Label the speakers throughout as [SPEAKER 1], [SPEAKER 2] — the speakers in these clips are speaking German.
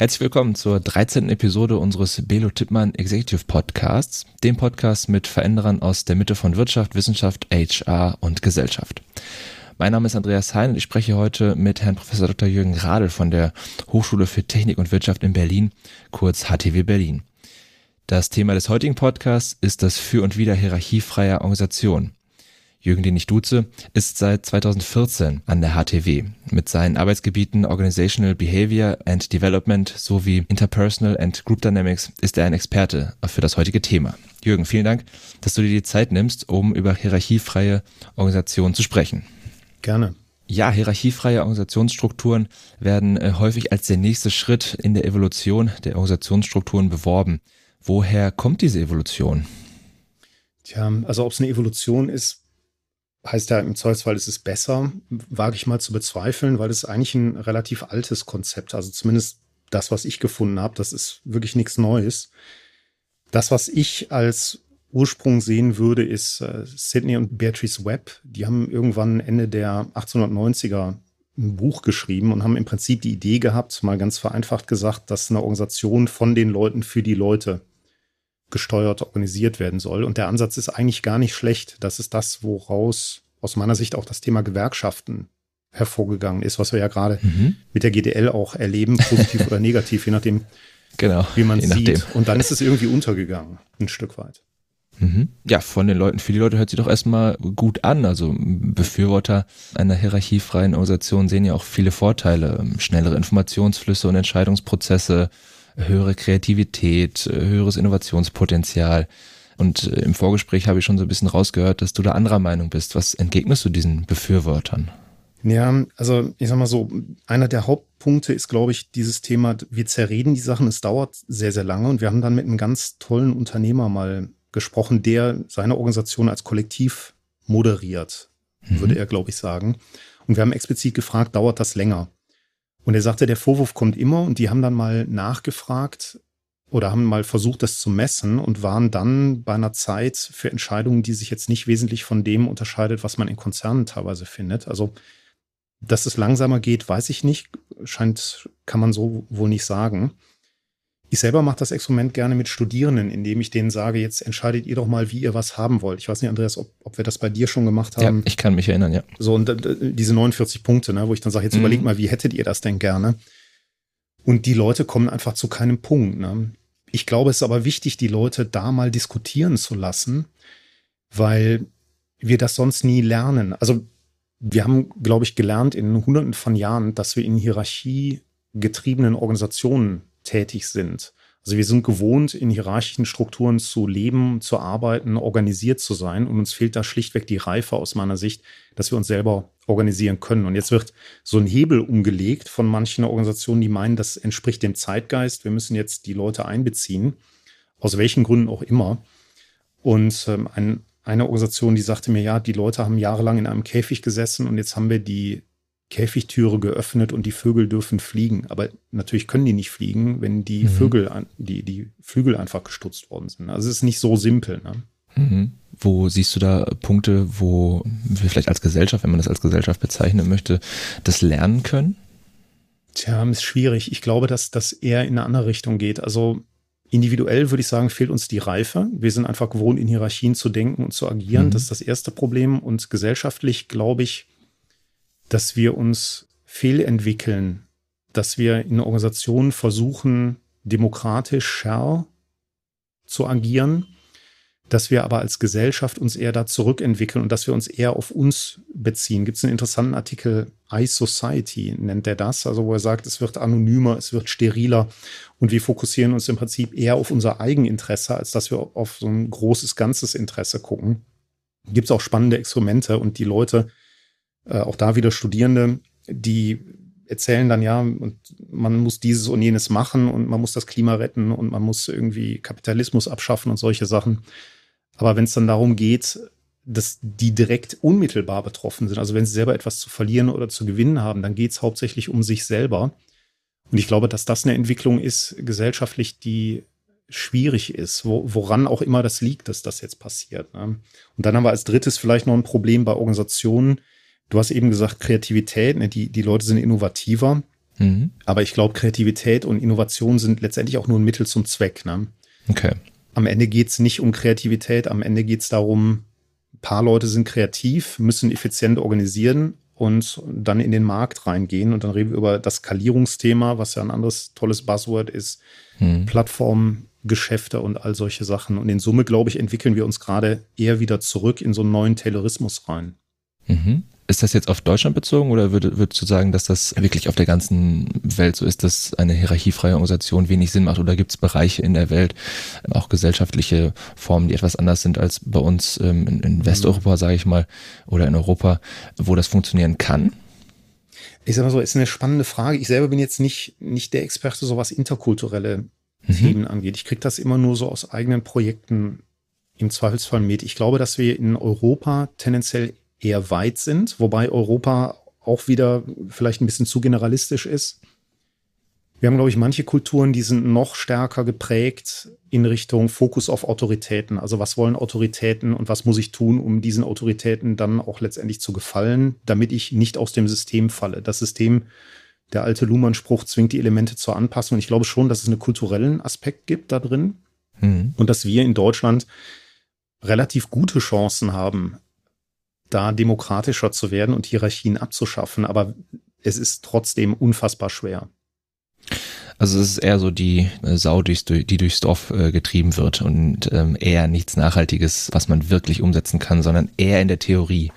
[SPEAKER 1] Herzlich willkommen zur 13. Episode unseres Belo Tippmann Executive Podcasts, dem Podcast mit Veränderern aus der Mitte von Wirtschaft, Wissenschaft, HR und Gesellschaft. Mein Name ist Andreas Hein und ich spreche heute mit Herrn Professor Dr. Jürgen Radl von der Hochschule für Technik und Wirtschaft in Berlin, kurz HTW Berlin. Das Thema des heutigen Podcasts ist das Für und Wider hierarchiefreier Organisation. Jürgen, den ich duze, ist seit 2014 an der HTW. Mit seinen Arbeitsgebieten Organizational Behavior and Development sowie Interpersonal and Group Dynamics ist er ein Experte für das heutige Thema. Jürgen, vielen Dank, dass du dir die Zeit nimmst, um über hierarchiefreie Organisationen zu sprechen.
[SPEAKER 2] Gerne.
[SPEAKER 1] Ja, hierarchiefreie Organisationsstrukturen werden äh, häufig als der nächste Schritt in der Evolution der Organisationsstrukturen beworben. Woher kommt diese Evolution?
[SPEAKER 2] Tja, also ob es eine Evolution ist, heißt ja im Zweifelsfall ist es besser, wage ich mal zu bezweifeln, weil es eigentlich ein relativ altes Konzept, also zumindest das, was ich gefunden habe, das ist wirklich nichts Neues. Das, was ich als Ursprung sehen würde, ist äh, Sidney und Beatrice Webb. Die haben irgendwann Ende der 1890er ein Buch geschrieben und haben im Prinzip die Idee gehabt, mal ganz vereinfacht gesagt, dass eine Organisation von den Leuten für die Leute gesteuert organisiert werden soll. Und der Ansatz ist eigentlich gar nicht schlecht. Das ist das, woraus aus meiner Sicht auch das Thema Gewerkschaften hervorgegangen ist, was wir ja gerade mhm. mit der GDL auch erleben, positiv oder negativ, je nachdem, genau, wie man es sieht. Und dann ist es irgendwie untergegangen, ein Stück weit.
[SPEAKER 1] Mhm. Ja, von den Leuten, für die Leute hört sich doch erstmal gut an. Also Befürworter einer hierarchiefreien Organisation sehen ja auch viele Vorteile. Schnellere Informationsflüsse und Entscheidungsprozesse, höhere Kreativität, äh, höheres Innovationspotenzial. Und äh, im Vorgespräch habe ich schon so ein bisschen rausgehört, dass du da anderer Meinung bist. Was entgegnest du diesen Befürwortern?
[SPEAKER 2] Ja, also ich sag mal so, einer der Hauptpunkte ist, glaube ich, dieses Thema, wir zerreden die Sachen, es dauert sehr, sehr lange und wir haben dann mit einem ganz tollen Unternehmer mal gesprochen, der seine Organisation als Kollektiv moderiert, mhm. würde er, glaube ich, sagen. Und wir haben explizit gefragt, dauert das länger? Und er sagte, der Vorwurf kommt immer und die haben dann mal nachgefragt oder haben mal versucht, das zu messen und waren dann bei einer Zeit für Entscheidungen, die sich jetzt nicht wesentlich von dem unterscheidet, was man in Konzernen teilweise findet. Also, dass es langsamer geht, weiß ich nicht. Scheint, kann man so wohl nicht sagen. Ich selber mache das Experiment gerne mit Studierenden, indem ich denen sage, jetzt entscheidet ihr doch mal, wie ihr was haben wollt. Ich weiß nicht, Andreas, ob, ob wir das bei dir schon gemacht haben.
[SPEAKER 1] Ja, ich kann mich erinnern, ja.
[SPEAKER 2] So, und äh, diese 49 Punkte, ne, wo ich dann sage, jetzt mhm. überlegt mal, wie hättet ihr das denn gerne? Und die Leute kommen einfach zu keinem Punkt. Ne? Ich glaube, es ist aber wichtig, die Leute da mal diskutieren zu lassen, weil wir das sonst nie lernen. Also wir haben, glaube ich, gelernt in hunderten von Jahren, dass wir in Hierarchie getriebenen Organisationen tätig sind. Also wir sind gewohnt, in hierarchischen Strukturen zu leben, zu arbeiten, organisiert zu sein. Und uns fehlt da schlichtweg die Reife aus meiner Sicht, dass wir uns selber organisieren können. Und jetzt wird so ein Hebel umgelegt von manchen Organisationen, die meinen, das entspricht dem Zeitgeist. Wir müssen jetzt die Leute einbeziehen, aus welchen Gründen auch immer. Und ähm, ein, eine Organisation, die sagte mir, ja, die Leute haben jahrelang in einem Käfig gesessen und jetzt haben wir die Käfigtüre geöffnet und die Vögel dürfen fliegen. Aber natürlich können die nicht fliegen, wenn die mhm. Vögel, an, die, die Flügel einfach gestutzt worden sind. Also es ist nicht so simpel. Ne?
[SPEAKER 1] Mhm. Wo siehst du da Punkte, wo wir vielleicht als Gesellschaft, wenn man das als Gesellschaft bezeichnen möchte, das lernen können?
[SPEAKER 2] Tja, ist schwierig. Ich glaube, dass das eher in eine andere Richtung geht. Also individuell würde ich sagen, fehlt uns die Reife. Wir sind einfach gewohnt, in Hierarchien zu denken und zu agieren. Mhm. Das ist das erste Problem. Und gesellschaftlich, glaube ich, dass wir uns fehlentwickeln, dass wir in Organisationen versuchen, demokratisch schär zu agieren, dass wir aber als Gesellschaft uns eher da zurückentwickeln und dass wir uns eher auf uns beziehen. Gibt es einen interessanten Artikel, iSociety nennt er das, also wo er sagt, es wird anonymer, es wird steriler und wir fokussieren uns im Prinzip eher auf unser Eigeninteresse, als dass wir auf so ein großes ganzes Interesse gucken. Gibt es auch spannende Experimente und die Leute äh, auch da wieder Studierende, die erzählen dann ja, und man muss dieses und jenes machen und man muss das Klima retten und man muss irgendwie Kapitalismus abschaffen und solche Sachen. Aber wenn es dann darum geht, dass die direkt unmittelbar betroffen sind, also wenn sie selber etwas zu verlieren oder zu gewinnen haben, dann geht es hauptsächlich um sich selber. Und ich glaube, dass das eine Entwicklung ist, gesellschaftlich, die schwierig ist, wo, woran auch immer das liegt, dass das jetzt passiert. Ne? Und dann haben wir als drittes vielleicht noch ein Problem bei Organisationen, Du hast eben gesagt, Kreativität, ne? die, die Leute sind innovativer. Mhm. Aber ich glaube, Kreativität und Innovation sind letztendlich auch nur ein Mittel zum Zweck. Ne?
[SPEAKER 1] Okay.
[SPEAKER 2] Am Ende geht es nicht um Kreativität, am Ende geht es darum, ein paar Leute sind kreativ, müssen effizient organisieren und dann in den Markt reingehen. Und dann reden wir über das Skalierungsthema, was ja ein anderes tolles Buzzword ist, mhm. Plattformgeschäfte und all solche Sachen. Und in Summe, glaube ich, entwickeln wir uns gerade eher wieder zurück in so einen neuen Taylorismus rein.
[SPEAKER 1] Mhm. Ist das jetzt auf Deutschland bezogen oder würdest du sagen, dass das wirklich auf der ganzen Welt so ist, dass eine hierarchiefreie Organisation wenig Sinn macht? Oder gibt es Bereiche in der Welt, auch gesellschaftliche Formen, die etwas anders sind als bei uns ähm, in, in Westeuropa, sage ich mal, oder in Europa, wo das funktionieren kann?
[SPEAKER 2] Ich sage mal so, ist eine spannende Frage. Ich selber bin jetzt nicht, nicht der Experte, so was interkulturelle mhm. Themen angeht. Ich kriege das immer nur so aus eigenen Projekten im Zweifelsfall mit. Ich glaube, dass wir in Europa tendenziell eher weit sind, wobei Europa auch wieder vielleicht ein bisschen zu generalistisch ist. Wir haben, glaube ich, manche Kulturen, die sind noch stärker geprägt in Richtung Fokus auf Autoritäten. Also was wollen Autoritäten und was muss ich tun, um diesen Autoritäten dann auch letztendlich zu gefallen, damit ich nicht aus dem System falle. Das System, der alte Luhmann-Spruch, zwingt die Elemente zur Anpassung. ich glaube schon, dass es einen kulturellen Aspekt gibt da drin. Mhm. Und dass wir in Deutschland relativ gute Chancen haben, da demokratischer zu werden und Hierarchien abzuschaffen. Aber es ist trotzdem unfassbar schwer.
[SPEAKER 1] Also es ist eher so die äh, Sau, die, durchs Dorf äh, getrieben wird und ähm, eher nichts Nachhaltiges, was man wirklich umsetzen kann, sondern eher in der Theorie.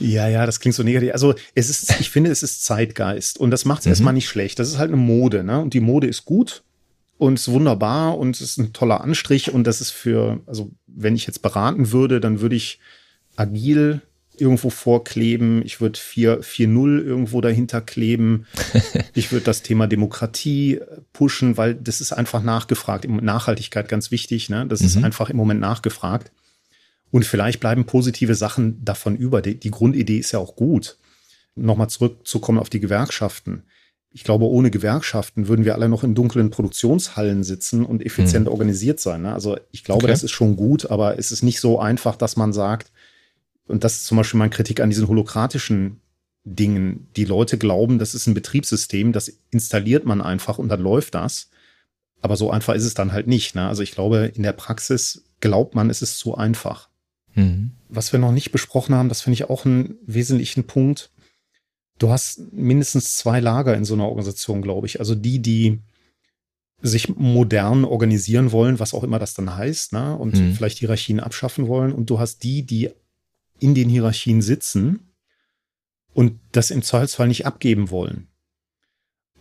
[SPEAKER 2] Ja, ja, das klingt so negativ. Also es ist, ich finde, es ist Zeitgeist und das macht es mhm. erstmal nicht schlecht. Das ist halt eine Mode, ne? Und die Mode ist gut und ist wunderbar und ist ein toller Anstrich und das ist für, also wenn ich jetzt beraten würde, dann würde ich agil irgendwo vorkleben. Ich würde 4.0 irgendwo dahinter kleben. ich würde das Thema Demokratie pushen, weil das ist einfach nachgefragt. Nachhaltigkeit ganz wichtig. Ne? Das mhm. ist einfach im Moment nachgefragt. Und vielleicht bleiben positive Sachen davon über. Die, die Grundidee ist ja auch gut. Nochmal zurückzukommen auf die Gewerkschaften. Ich glaube, ohne Gewerkschaften würden wir alle noch in dunklen Produktionshallen sitzen und effizient mhm. organisiert sein. Ne? Also ich glaube, okay. das ist schon gut, aber es ist nicht so einfach, dass man sagt, und das ist zum Beispiel meine Kritik an diesen holokratischen Dingen. Die Leute glauben, das ist ein Betriebssystem, das installiert man einfach und dann läuft das. Aber so einfach ist es dann halt nicht. Ne? Also ich glaube, in der Praxis glaubt man, es ist zu einfach. Mhm. Was wir noch nicht besprochen haben, das finde ich auch einen wesentlichen Punkt. Du hast mindestens zwei Lager in so einer Organisation, glaube ich. Also die, die sich modern organisieren wollen, was auch immer das dann heißt, ne? und mhm. vielleicht Hierarchien abschaffen wollen. Und du hast die, die in den Hierarchien sitzen und das im Zweifelsfall nicht abgeben wollen.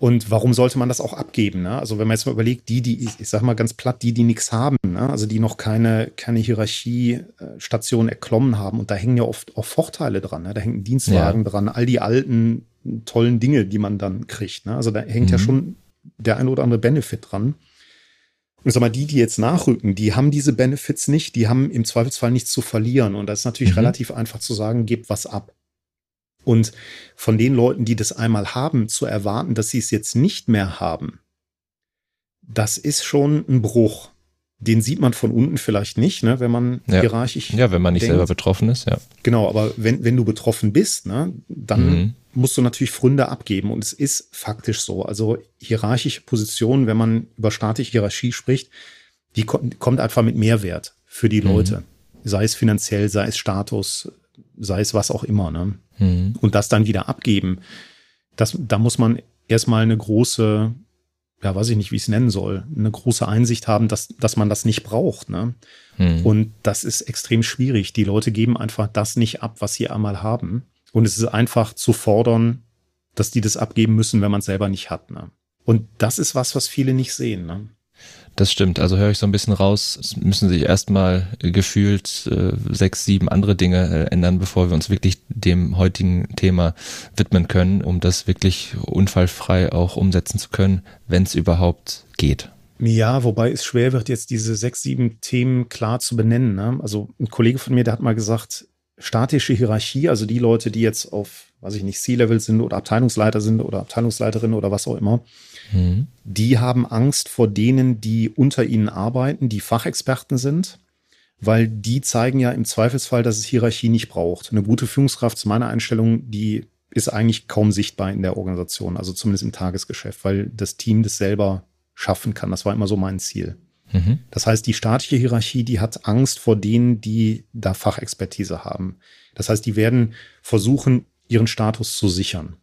[SPEAKER 2] Und warum sollte man das auch abgeben? Ne? Also wenn man jetzt mal überlegt, die, die, ich sag mal ganz platt, die, die nichts haben, ne? also die noch keine, keine Hierarchiestation erklommen haben, und da hängen ja oft auch Vorteile dran, ne? da hängen Dienstwagen ja. dran, all die alten tollen Dinge, die man dann kriegt. Ne? Also da hängt mhm. ja schon der ein oder andere Benefit dran. Und sag mal, die, die jetzt nachrücken, die haben diese Benefits nicht, die haben im Zweifelsfall nichts zu verlieren. Und das ist natürlich mhm. relativ einfach zu sagen, gebt was ab. Und von den Leuten, die das einmal haben, zu erwarten, dass sie es jetzt nicht mehr haben, das ist schon ein Bruch. Den sieht man von unten vielleicht nicht, ne, wenn man
[SPEAKER 1] ja.
[SPEAKER 2] hierarchisch.
[SPEAKER 1] Ja, wenn man nicht denkt. selber betroffen ist, ja.
[SPEAKER 2] Genau, aber wenn, wenn du betroffen bist, ne, dann mhm. Musst du natürlich Fründe abgeben. Und es ist faktisch so. Also hierarchische Positionen, wenn man über staatliche Hierarchie spricht, die kommt einfach mit Mehrwert für die mhm. Leute. Mhm. Sei es finanziell, sei es Status, sei es was auch immer. Ne? Mhm. Und das dann wieder abgeben, das, da muss man erstmal eine große ja, weiß ich nicht, wie ich es nennen soll, eine große Einsicht haben, dass, dass man das nicht braucht. Ne? Hm. Und das ist extrem schwierig. Die Leute geben einfach das nicht ab, was sie einmal haben. Und es ist einfach zu fordern, dass die das abgeben müssen, wenn man es selber nicht hat. Ne? Und das ist was, was viele nicht sehen. Ne?
[SPEAKER 1] Das stimmt. Also höre ich so ein bisschen raus, es müssen sich erstmal gefühlt äh, sechs, sieben andere Dinge äh, ändern, bevor wir uns wirklich dem heutigen Thema widmen können, um das wirklich unfallfrei auch umsetzen zu können, wenn es überhaupt geht.
[SPEAKER 2] Ja, wobei es schwer wird, jetzt diese sechs, sieben Themen klar zu benennen. Ne? Also ein Kollege von mir, der hat mal gesagt, statische Hierarchie, also die Leute, die jetzt auf, weiß ich nicht, C-Level sind oder Abteilungsleiter sind oder Abteilungsleiterin oder was auch immer, Mhm. Die haben Angst vor denen, die unter ihnen arbeiten, die Fachexperten sind, weil die zeigen ja im Zweifelsfall, dass es Hierarchie nicht braucht. Eine gute Führungskraft zu meiner Einstellung, die ist eigentlich kaum sichtbar in der Organisation, also zumindest im Tagesgeschäft, weil das Team das selber schaffen kann. Das war immer so mein Ziel. Mhm. Das heißt, die staatliche Hierarchie, die hat Angst vor denen, die da Fachexpertise haben. Das heißt, die werden versuchen, ihren Status zu sichern.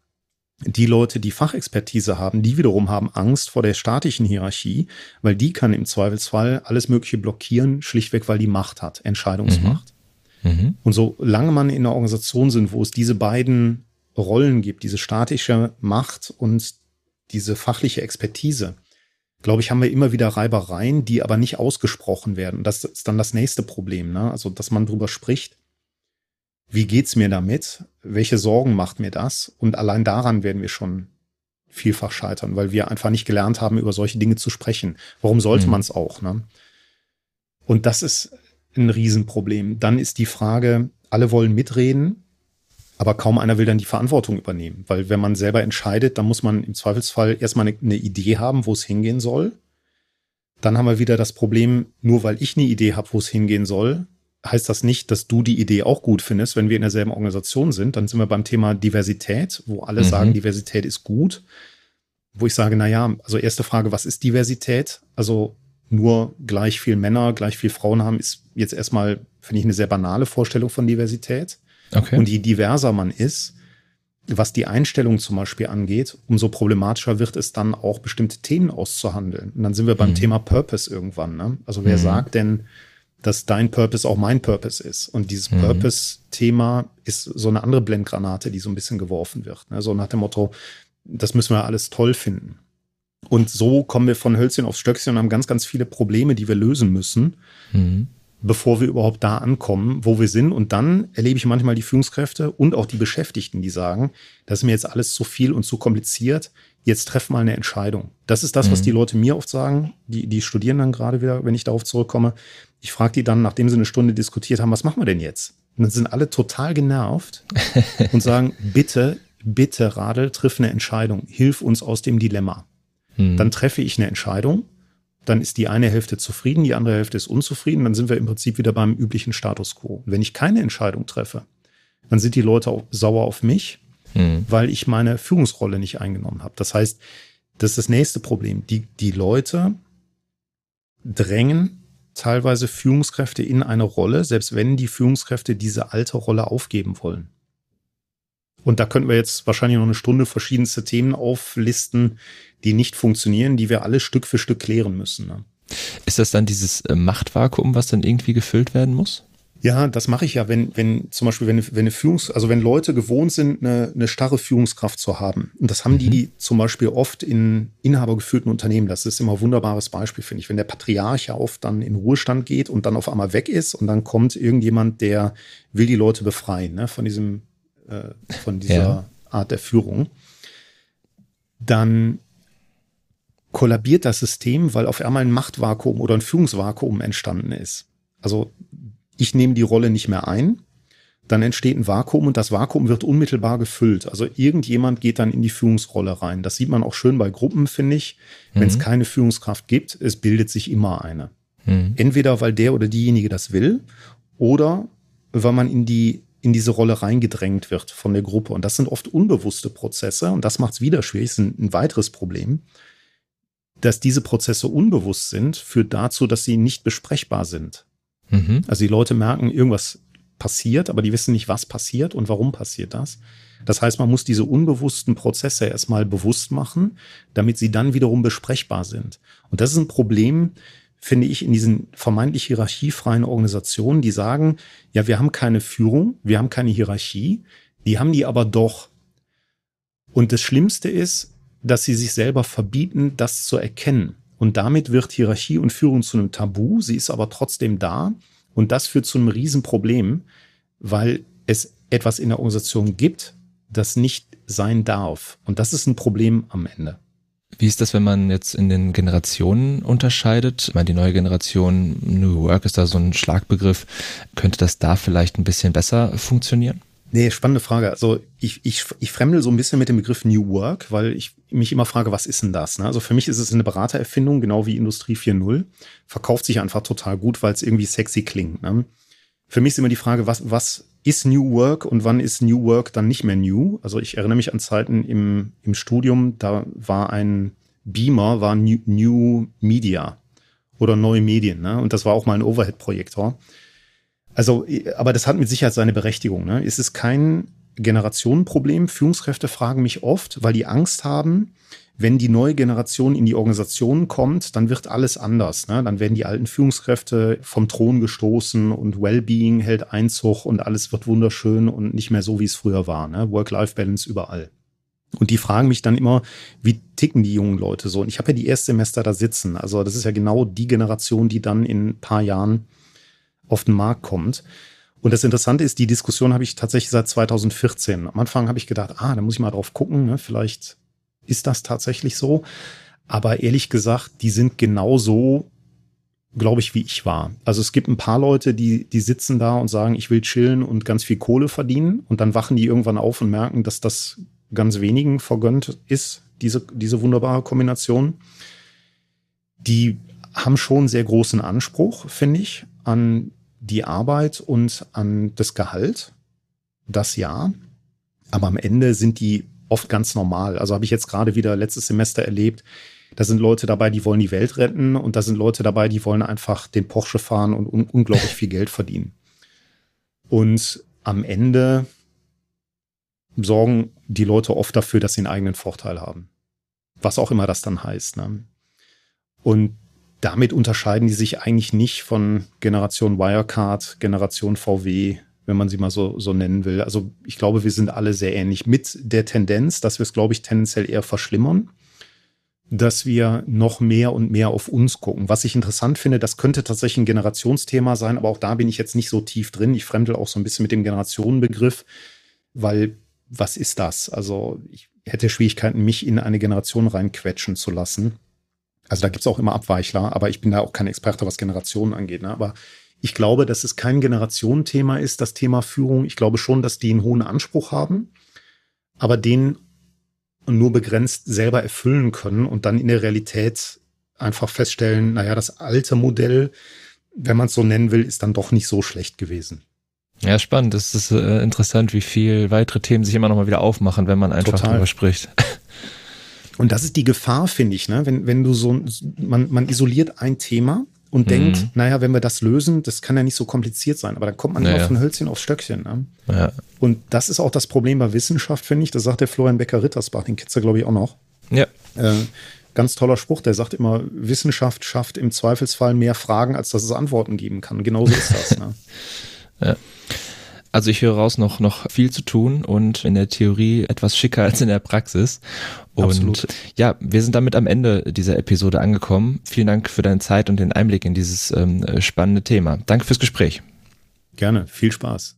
[SPEAKER 2] Die Leute, die Fachexpertise haben, die wiederum haben Angst vor der staatlichen Hierarchie, weil die kann im Zweifelsfall alles Mögliche blockieren, schlichtweg, weil die Macht hat, Entscheidungsmacht. Mhm. Mhm. Und solange man in einer Organisation sind, wo es diese beiden Rollen gibt, diese statische Macht und diese fachliche Expertise, glaube ich, haben wir immer wieder Reibereien, die aber nicht ausgesprochen werden. Und das ist dann das nächste Problem. Ne? Also, dass man drüber spricht, wie geht's mir damit? Welche Sorgen macht mir das? Und allein daran werden wir schon vielfach scheitern, weil wir einfach nicht gelernt haben, über solche Dinge zu sprechen. Warum sollte mhm. man es auch? Ne? Und das ist ein Riesenproblem. Dann ist die Frage, alle wollen mitreden, aber kaum einer will dann die Verantwortung übernehmen, weil wenn man selber entscheidet, dann muss man im Zweifelsfall erstmal eine, eine Idee haben, wo es hingehen soll. Dann haben wir wieder das Problem, nur weil ich eine Idee habe, wo es hingehen soll, heißt das nicht, dass du die Idee auch gut findest, wenn wir in derselben Organisation sind. Dann sind wir beim Thema Diversität, wo alle mhm. sagen, Diversität ist gut. Wo ich sage, na ja, also erste Frage, was ist Diversität? Also nur gleich viel Männer, gleich viel Frauen haben, ist jetzt erstmal, finde ich, eine sehr banale Vorstellung von Diversität. Okay. Und je diverser man ist, was die Einstellung zum Beispiel angeht, umso problematischer wird es dann auch bestimmte Themen auszuhandeln. Und dann sind wir beim mhm. Thema Purpose irgendwann. Ne? Also wer mhm. sagt denn, dass dein Purpose auch mein Purpose ist? Und dieses mhm. Purpose-Thema ist so eine andere Blendgranate, die so ein bisschen geworfen wird. Ne? So nach dem Motto, das müssen wir alles toll finden. Und so kommen wir von Hölzchen aufs Stöckchen und haben ganz, ganz viele Probleme, die wir lösen müssen. Mhm bevor wir überhaupt da ankommen, wo wir sind. Und dann erlebe ich manchmal die Führungskräfte und auch die Beschäftigten, die sagen, das ist mir jetzt alles zu viel und zu kompliziert. Jetzt treff mal eine Entscheidung. Das ist das, mhm. was die Leute mir oft sagen. Die, die studieren dann gerade wieder, wenn ich darauf zurückkomme. Ich frage die dann, nachdem sie eine Stunde diskutiert haben, was machen wir denn jetzt? Und dann sind alle total genervt und sagen, bitte, bitte, Radl, triff eine Entscheidung. Hilf uns aus dem Dilemma. Mhm. Dann treffe ich eine Entscheidung dann ist die eine Hälfte zufrieden, die andere Hälfte ist unzufrieden, dann sind wir im Prinzip wieder beim üblichen Status quo. wenn ich keine Entscheidung treffe, dann sind die Leute auch sauer auf mich, hm. weil ich meine Führungsrolle nicht eingenommen habe. Das heißt, das ist das nächste Problem. Die, die Leute drängen teilweise Führungskräfte in eine Rolle, selbst wenn die Führungskräfte diese alte Rolle aufgeben wollen. Und da könnten wir jetzt wahrscheinlich noch eine Stunde verschiedenste Themen auflisten, die nicht funktionieren, die wir alle Stück für Stück klären müssen. Ne?
[SPEAKER 1] Ist das dann dieses äh, Machtvakuum, was dann irgendwie gefüllt werden muss?
[SPEAKER 2] Ja, das mache ich ja, wenn, wenn zum Beispiel, wenn, wenn eine Führungs-, also wenn Leute gewohnt sind, eine, eine starre Führungskraft zu haben. Und das haben mhm. die zum Beispiel oft in inhabergeführten Unternehmen. Das ist immer ein wunderbares Beispiel, finde ich. Wenn der Patriarch ja oft dann in Ruhestand geht und dann auf einmal weg ist und dann kommt irgendjemand, der will die Leute befreien, ne, von diesem, äh, von dieser ja. Art der Führung. Dann kollabiert das System, weil auf einmal ein Machtvakuum oder ein Führungsvakuum entstanden ist. Also ich nehme die Rolle nicht mehr ein, dann entsteht ein Vakuum und das Vakuum wird unmittelbar gefüllt. Also irgendjemand geht dann in die Führungsrolle rein. Das sieht man auch schön bei Gruppen, finde ich. Wenn es mhm. keine Führungskraft gibt, es bildet sich immer eine. Mhm. Entweder weil der oder diejenige das will oder weil man in die in diese Rolle reingedrängt wird von der Gruppe. Und das sind oft unbewusste Prozesse und das macht es wieder schwierig, das ist ein, ein weiteres Problem dass diese Prozesse unbewusst sind, führt dazu, dass sie nicht besprechbar sind. Mhm. Also die Leute merken, irgendwas passiert, aber die wissen nicht, was passiert und warum passiert das. Das heißt, man muss diese unbewussten Prozesse erstmal bewusst machen, damit sie dann wiederum besprechbar sind. Und das ist ein Problem, finde ich, in diesen vermeintlich hierarchiefreien Organisationen, die sagen, ja, wir haben keine Führung, wir haben keine Hierarchie, die haben die aber doch. Und das Schlimmste ist, dass sie sich selber verbieten, das zu erkennen. Und damit wird Hierarchie und Führung zu einem Tabu. Sie ist aber trotzdem da. Und das führt zu einem Riesenproblem, weil es etwas in der Organisation gibt, das nicht sein darf. Und das ist ein Problem am Ende.
[SPEAKER 1] Wie ist das, wenn man jetzt in den Generationen unterscheidet? Ich meine, die neue Generation New Work ist da so ein Schlagbegriff. Könnte das da vielleicht ein bisschen besser funktionieren?
[SPEAKER 2] Nee, spannende Frage. Also ich, ich, ich fremdel so ein bisschen mit dem Begriff New Work, weil ich mich immer frage, was ist denn das? Ne? Also für mich ist es eine Beratererfindung, genau wie Industrie 4.0. Verkauft sich einfach total gut, weil es irgendwie sexy klingt. Ne? Für mich ist immer die Frage, was, was ist New Work und wann ist New Work dann nicht mehr New? Also ich erinnere mich an Zeiten im, im Studium, da war ein Beamer, war New, New Media oder neue Medien, ne? Und das war auch mal ein Overhead-Projektor. Also, aber das hat mit Sicherheit seine Berechtigung. Ne? Es ist kein Generationenproblem. Führungskräfte fragen mich oft, weil die Angst haben, wenn die neue Generation in die Organisation kommt, dann wird alles anders. Ne? Dann werden die alten Führungskräfte vom Thron gestoßen und Wellbeing hält Einzug und alles wird wunderschön und nicht mehr so, wie es früher war. Ne? Work-Life-Balance überall. Und die fragen mich dann immer, wie ticken die jungen Leute so? Und ich habe ja die Erstsemester da sitzen. Also das ist ja genau die Generation, die dann in ein paar Jahren auf den Markt kommt. Und das Interessante ist, die Diskussion habe ich tatsächlich seit 2014. Am Anfang habe ich gedacht, ah, da muss ich mal drauf gucken, ne? vielleicht ist das tatsächlich so. Aber ehrlich gesagt, die sind genauso, glaube ich, wie ich war. Also es gibt ein paar Leute, die, die sitzen da und sagen, ich will chillen und ganz viel Kohle verdienen. Und dann wachen die irgendwann auf und merken, dass das ganz wenigen vergönnt ist, diese, diese wunderbare Kombination. Die haben schon sehr großen Anspruch, finde ich, an die Arbeit und an das Gehalt. Das ja. Aber am Ende sind die oft ganz normal. Also habe ich jetzt gerade wieder letztes Semester erlebt, da sind Leute dabei, die wollen die Welt retten und da sind Leute dabei, die wollen einfach den Porsche fahren und un unglaublich viel Geld verdienen. Und am Ende sorgen die Leute oft dafür, dass sie einen eigenen Vorteil haben. Was auch immer das dann heißt. Ne? Und damit unterscheiden die sich eigentlich nicht von Generation Wirecard, Generation VW, wenn man sie mal so, so nennen will. Also ich glaube, wir sind alle sehr ähnlich mit der Tendenz, dass wir es, glaube ich, tendenziell eher verschlimmern, dass wir noch mehr und mehr auf uns gucken. Was ich interessant finde, das könnte tatsächlich ein Generationsthema sein, aber auch da bin ich jetzt nicht so tief drin. Ich fremdel auch so ein bisschen mit dem Generationenbegriff, weil was ist das? Also ich hätte Schwierigkeiten, mich in eine Generation reinquetschen zu lassen. Also da gibt's auch immer Abweichler, aber ich bin da auch kein Experte, was Generationen angeht. Ne? Aber ich glaube, dass es kein Generationenthema ist, das Thema Führung. Ich glaube schon, dass die einen hohen Anspruch haben, aber den nur begrenzt selber erfüllen können und dann in der Realität einfach feststellen, naja, das alte Modell, wenn man es so nennen will, ist dann doch nicht so schlecht gewesen.
[SPEAKER 1] Ja, spannend. Das ist äh, interessant, wie viel weitere Themen sich immer noch mal wieder aufmachen, wenn man einfach Total. drüber spricht.
[SPEAKER 2] Und das ist die Gefahr, finde ich, ne? wenn, wenn du so, man, man isoliert ein Thema und mhm. denkt, naja, wenn wir das lösen, das kann ja nicht so kompliziert sein, aber dann kommt man naja. immer von Hölzchen aufs Stöckchen. Ne? Ja. Und das ist auch das Problem bei Wissenschaft, finde ich. Das sagt der Florian Becker-Rittersbach, den kennst du, glaube ich, auch noch.
[SPEAKER 1] Ja.
[SPEAKER 2] Äh, ganz toller Spruch, der sagt immer, Wissenschaft schafft im Zweifelsfall mehr Fragen, als dass es Antworten geben kann. Genauso ist das. ne?
[SPEAKER 1] ja. Also ich höre raus noch, noch viel zu tun und in der Theorie etwas schicker als in der Praxis. Und Absolut. ja, wir sind damit am Ende dieser Episode angekommen. Vielen Dank für deine Zeit und den Einblick in dieses ähm, spannende Thema. Danke fürs Gespräch.
[SPEAKER 2] Gerne, viel Spaß.